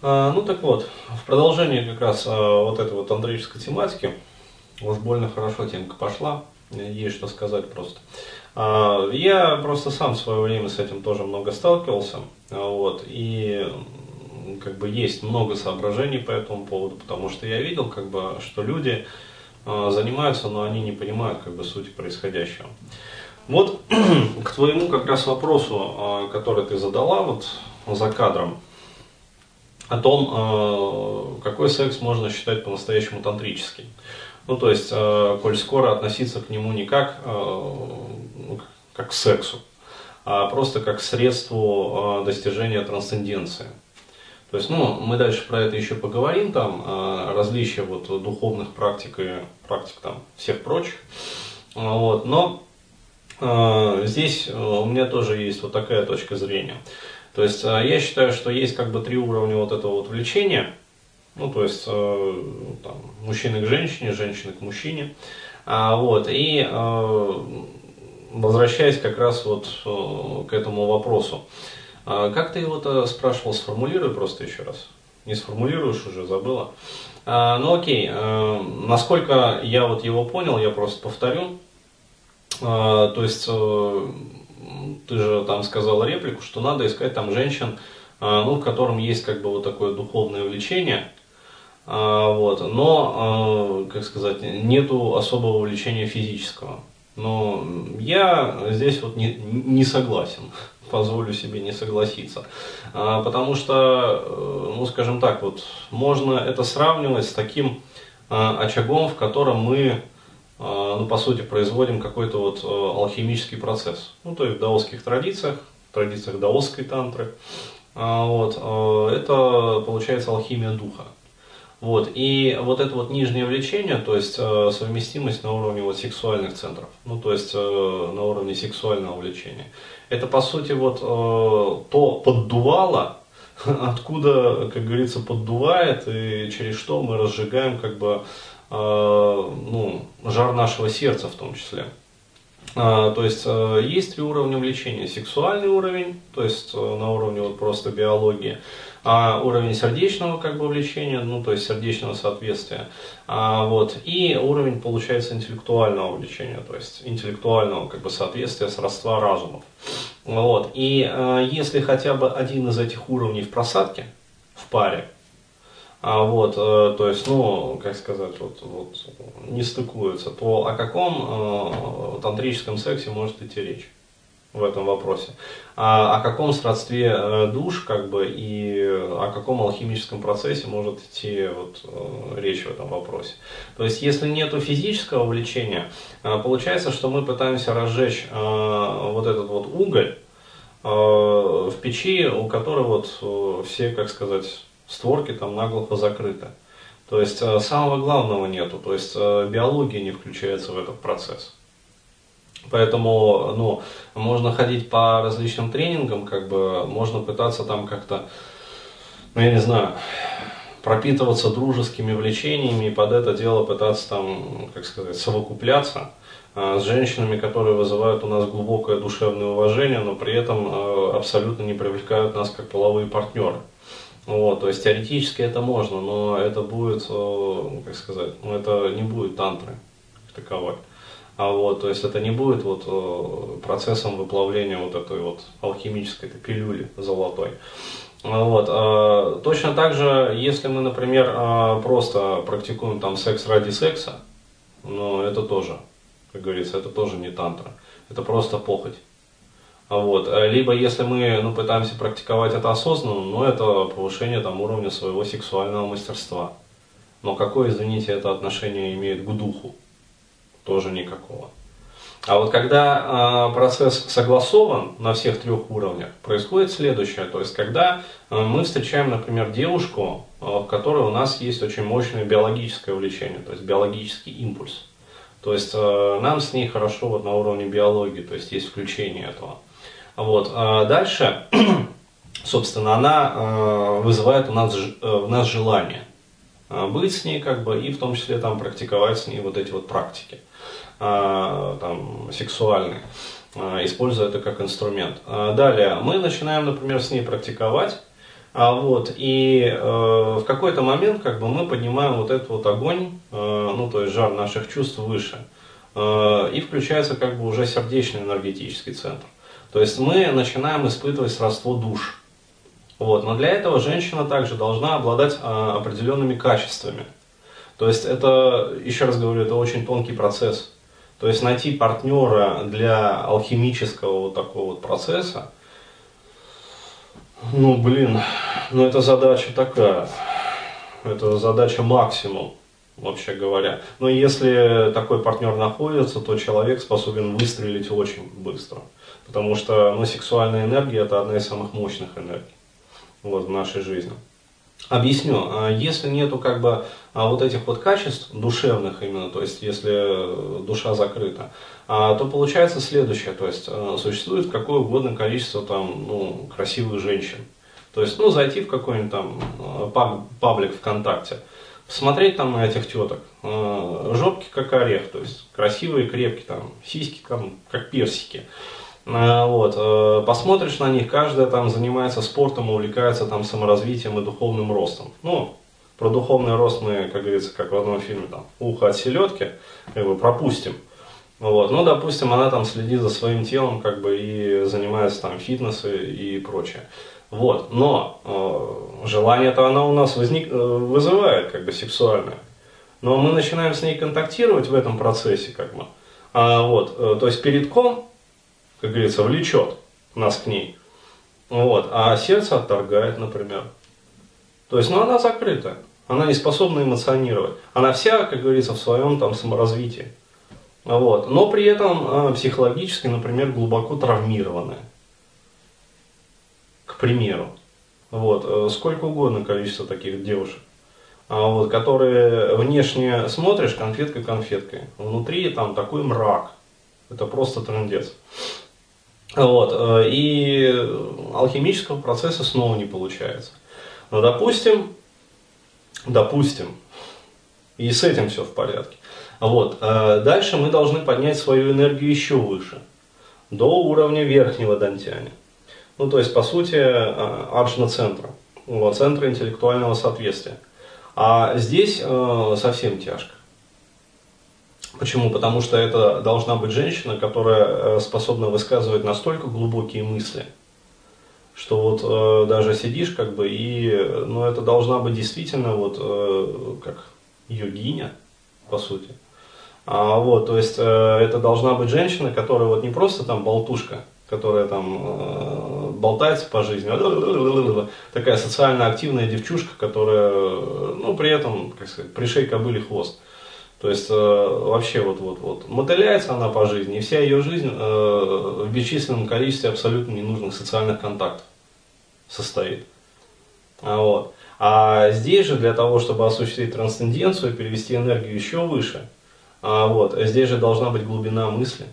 А, ну так вот, в продолжение как раз а, вот этой вот тантрической тематики, уж больно хорошо темка пошла, есть что сказать просто. А, я просто сам в свое время с этим тоже много сталкивался, вот, и как бы есть много соображений по этому поводу, потому что я видел, как бы, что люди занимаются, но они не понимают как бы сути происходящего. Вот к твоему как раз вопросу, который ты задала вот за кадром, о том, э, какой секс можно считать по-настоящему тантрическим. Ну, то есть, э, коль скоро относиться к нему не как, э, ну, как к сексу, а просто как к средству достижения трансценденции. То есть, ну, мы дальше про это еще поговорим, там, различия вот духовных практик и практик там всех прочих. Вот, но здесь у меня тоже есть вот такая точка зрения. То есть э, я считаю, что есть как бы три уровня вот этого вот влечения. Ну, то есть э, там, мужчины к женщине, женщины к мужчине. А, вот, и э, возвращаясь как раз вот к этому вопросу. А, как ты его-то спрашивал, сформулируй просто еще раз. Не сформулируешь уже, забыла. А, ну окей, насколько я вот его понял, я просто повторю. То есть ты же там сказала реплику, что надо искать там женщин, а, ну, в котором есть как бы вот такое духовное влечение, а, вот, но, а, как сказать, нету особого влечения физического. Но я здесь вот не, не согласен, позволю себе не согласиться. Потому что, э, ну скажем так, вот можно это сравнивать с таким очагом, в котором мы ну, по сути, производим какой-то вот э, алхимический процесс. Ну, то есть в даосских традициях, в традициях даосской тантры, а, вот, э, это получается алхимия духа. Вот, и вот это вот нижнее влечение, то есть э, совместимость на уровне вот сексуальных центров, ну то есть на уровне сексуального влечения, это по сути вот то поддувало, откуда, как говорится, поддувает и через что мы разжигаем как бы ну, жар нашего сердца в том числе. А, то есть э, есть три уровня влечения. Сексуальный уровень, то есть э, на уровне вот просто биологии, а уровень сердечного как бы влечения, ну то есть сердечного соответствия, а, вот, и уровень получается интеллектуального влечения, то есть интеллектуального как бы соответствия, сродства разумов. Вот. И если хотя бы один из этих уровней в просадке, в паре, а вот, э, то есть, ну, как сказать, вот, вот не стыкуются, то о каком э, тантрическом сексе может идти речь в этом вопросе? А о каком сродстве э, душ, как бы, и о каком алхимическом процессе может идти вот, э, речь в этом вопросе? То есть, если нет физического влечения, получается, что мы пытаемся разжечь э, вот этот вот уголь э, в печи, у которой вот все, как сказать, створки там наглухо закрыты. То есть э, самого главного нету, то есть э, биология не включается в этот процесс. Поэтому ну, можно ходить по различным тренингам, как бы можно пытаться там как-то, ну я не знаю, пропитываться дружескими влечениями и под это дело пытаться там, как сказать, совокупляться э, с женщинами, которые вызывают у нас глубокое душевное уважение, но при этом абсолютно не привлекают нас как половые партнеры. Вот, то есть теоретически это можно, но это будет, э, как сказать, ну это не будет тантры таковой. А вот, то есть это не будет вот э, процессом выплавления вот этой вот алхимической этой пилюли золотой. Вот. А, точно так же, если мы, например, а, просто практикуем там секс ради секса, но это тоже, как говорится, это тоже не тантра. Это просто похоть. Вот. Э, либо если мы ну, пытаемся практиковать это осознанно, ну это повышение там, уровня своего сексуального мастерства. Но какое, извините, это отношение имеет к духу? Тоже никакого. А вот когда э, процесс согласован на всех трех уровнях, происходит следующее. То есть, когда э, мы встречаем, например, девушку, э, в которой у нас есть очень мощное биологическое влечение, то есть биологический импульс. То есть, э, нам с ней хорошо вот на уровне биологии, то есть, есть включение этого. Вот. А дальше, собственно, она э, вызывает у нас, в э, нас желание э, быть с ней, как бы, и в том числе там практиковать с ней вот эти вот практики там, сексуальные, используя это как инструмент. Далее, мы начинаем, например, с ней практиковать, А вот, и э, в какой-то момент как бы мы поднимаем вот этот вот огонь, э, ну то есть жар наших чувств выше. Э, и включается как бы уже сердечный энергетический центр. То есть мы начинаем испытывать сродство душ. Вот. Но для этого женщина также должна обладать а, определенными качествами. То есть это, еще раз говорю, это очень тонкий процесс. То есть найти партнера для алхимического вот такого вот процесса, ну блин, ну это задача такая, это задача максимум вообще говоря. Но если такой партнер находится, то человек способен выстрелить очень быстро. Потому что ну, сексуальная энергия это одна из самых мощных энергий вот, в нашей жизни. Объясню, а если нету как бы а, вот этих вот качеств душевных именно, то есть если душа закрыта, а, то получается следующее, то есть существует какое угодно количество там, ну, красивых женщин. То есть, ну, зайти в какой-нибудь там паблик ВКонтакте, посмотреть там на этих теток, жопки как орех, то есть красивые, крепкие, там, сиськи там, как персики. Э, вот, э, посмотришь на них, каждая там занимается спортом, увлекается там саморазвитием и духовным ростом. Ну, про духовный рост мы, как говорится, как в одном фильме, там, ухо от селедки, как бы пропустим. Вот. Ну, допустим, она там следит за своим телом, как бы, и занимается там фитнесом и прочее. Вот. Но э, желание-то она у нас возник, э, вызывает, как бы, сексуальное. Но мы начинаем с ней контактировать в этом процессе, как бы. А, вот, э, то есть перед ком как говорится, влечет нас к ней. Вот. А сердце отторгает, например. То есть, ну, она закрыта. Она не способна эмоционировать. Она вся, как говорится, в своем там саморазвитии. Вот. Но при этом э, психологически, например, глубоко травмированная. Примеру. Вот. Э, сколько угодно количество таких девушек. А вот, которые внешне смотришь конфетка конфеткой. Внутри там такой мрак. Это просто трендец. Вот, э, и алхимического процесса снова не получается. Но допустим, допустим, и с этим все в порядке. Вот, э, дальше мы должны поднять свою энергию еще выше, до уровня верхнего дантяня. Ну, то есть, по сути, э, аджна-центра, вот, центра интеллектуального соответствия. А здесь совсем тяжко. Почему? Потому что это должна быть женщина, которая э, способна высказывать настолько глубокие мысли, что вот э, даже сидишь как бы и, ну это должна быть действительно вот э, как йогиня, по сути. А, вот, то есть э, это должна быть женщина, которая вот не просто там болтушка, которая там э, болтается по жизни, такая социально активная девчушка, которая, ну, при этом, как сказать, пришей кобыли хвост. То есть э, вообще вот вот вот мотыляется она по жизни, и вся ее жизнь э, в бесчисленном количестве абсолютно ненужных социальных контактов состоит. А, вот. а здесь же для того, чтобы осуществить трансценденцию, перевести энергию еще выше, а, вот, здесь же должна быть глубина мысли.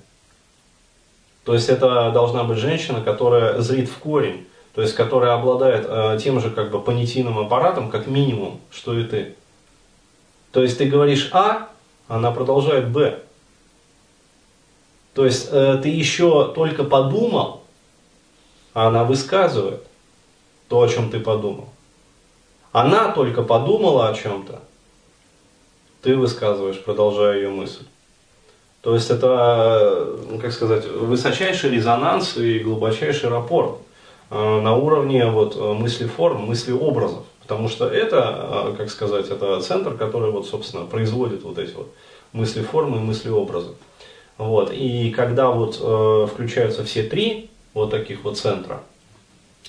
То есть это должна быть женщина, которая зрит в корень, то есть которая обладает э, тем же как бы понятийным аппаратом, как минимум, что и ты. То есть ты говоришь А, она продолжает Б. То есть э, ты еще только подумал, а она высказывает то, о чем ты подумал. Она только подумала о чем-то, ты высказываешь, продолжая ее мысль. То есть это, ну, как сказать, высочайший резонанс и глубочайший рапорт э, на уровне вот, мысли форм, мысли образов. Потому что это, а, как сказать, это центр, который, вот, собственно, производит вот эти вот мысли формы и мысли образы. Вот. И когда вот э, включаются все три вот таких вот центра,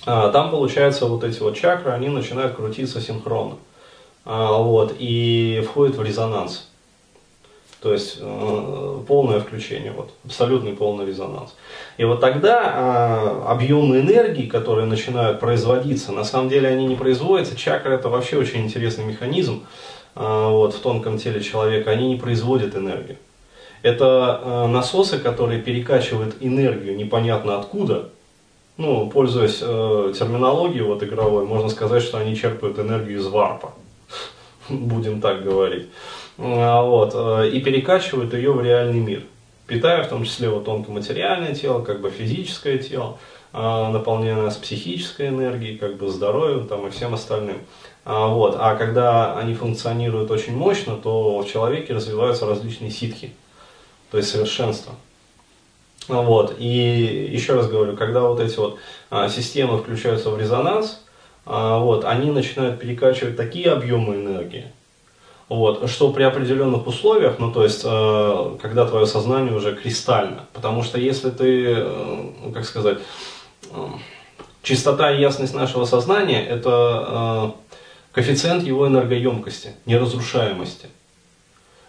э, там получается вот эти вот чакры, они начинают крутиться синхронно. Э, вот, и входят в резонанс. То есть э, полное включение, вот, абсолютный полный резонанс. И вот тогда э, объемы энергии, которые начинают производиться, на самом деле они не производятся. Чакра это вообще очень интересный механизм э, вот, в тонком теле человека, они не производят энергию. Это насосы, которые перекачивают энергию непонятно откуда. Ну, пользуясь терминологией вот, игровой, можно сказать, что они черпают энергию из варпа. Будем так говорить. А, вот, э, и перекачивают ее в реальный мир, питая в том числе вот тонкоматериальное тело, как бы физическое тело, а, наполняя нас психической энергией, как бы здоровьем там, и всем остальным. А, вот. а когда они функционируют очень мощно, то в человеке развиваются различные ситхи, то есть совершенство. Вот. И еще раз говорю, когда вот эти вот системы включаются в резонанс, вот, они начинают перекачивать такие объемы энергии, вот, что при определенных условиях, ну то есть, э, когда твое сознание уже кристально, потому что если ты, э, ну, как сказать, э, чистота и ясность нашего сознания – это э, коэффициент его энергоемкости, неразрушаемости.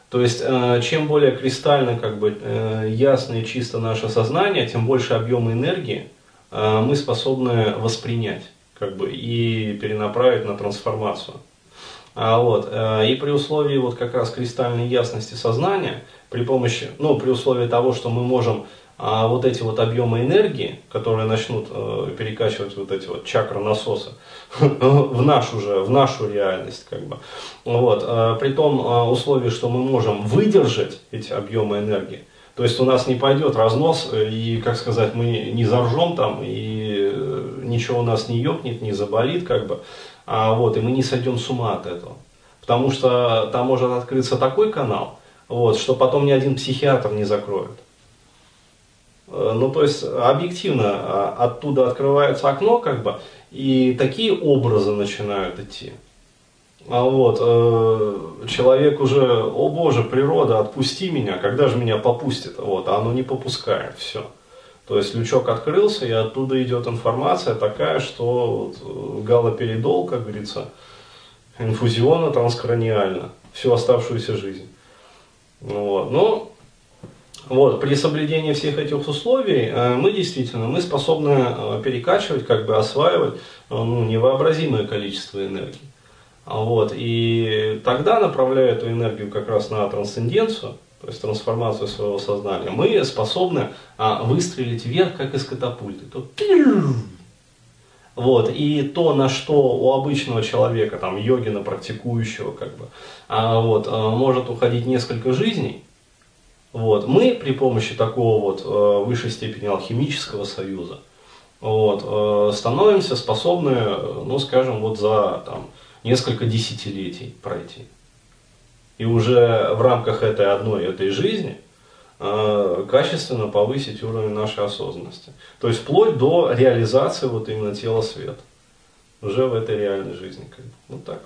То есть, э, чем более кристально, как бы, э, ясно и чисто наше сознание, тем больше объема энергии э, мы способны воспринять как бы, и перенаправить на трансформацию. А, вот, и при условии вот как раз кристальной ясности сознания, при помощи, ну, при условии того, что мы можем а вот эти вот объемы энергии, которые начнут э, перекачивать вот эти вот чакры насоса в нашу же, в нашу реальность, как бы. Вот, э, при том э, условии, что мы можем выдержать эти объемы энергии, то есть у нас не пойдет разнос, и, как сказать, мы не заржем там, и э, ничего у нас не ёкнет, не заболит, как бы, а вот, и мы не сойдем с ума от этого. Потому что там может открыться такой канал, вот, что потом ни один психиатр не закроет. Э, ну, то есть, объективно, а, оттуда открывается окно, как бы, и такие образы начинают идти. А вот, э, человек уже, о боже, природа, отпусти меня, когда же меня попустит? Вот, а оно не попускает, все. То есть лючок открылся, и оттуда идет информация такая, что вот, э, галоперидол, как говорится, инфузионно, транскраниально, всю оставшуюся жизнь. Вот. Но вот, при соблюдении всех этих условий э, мы действительно мы способны э, перекачивать, как бы осваивать ну, невообразимое количество энергии. Вот, и тогда, направляя эту энергию как раз на трансценденцию, то есть трансформацию своего сознания, мы способны а, выстрелить вверх, как из катапульты. То, вот, и то, на что у обычного человека, там, йогина, практикующего, как бы, а, вот, а, может уходить несколько жизней, вот. Мы при помощи такого вот э, высшей степени алхимического союза вот, э, становимся способны, ну скажем, вот за там, несколько десятилетий пройти. И уже в рамках этой одной этой жизни э, качественно повысить уровень нашей осознанности. То есть вплоть до реализации вот именно тела света. Уже в этой реальной жизни. Как. Вот так.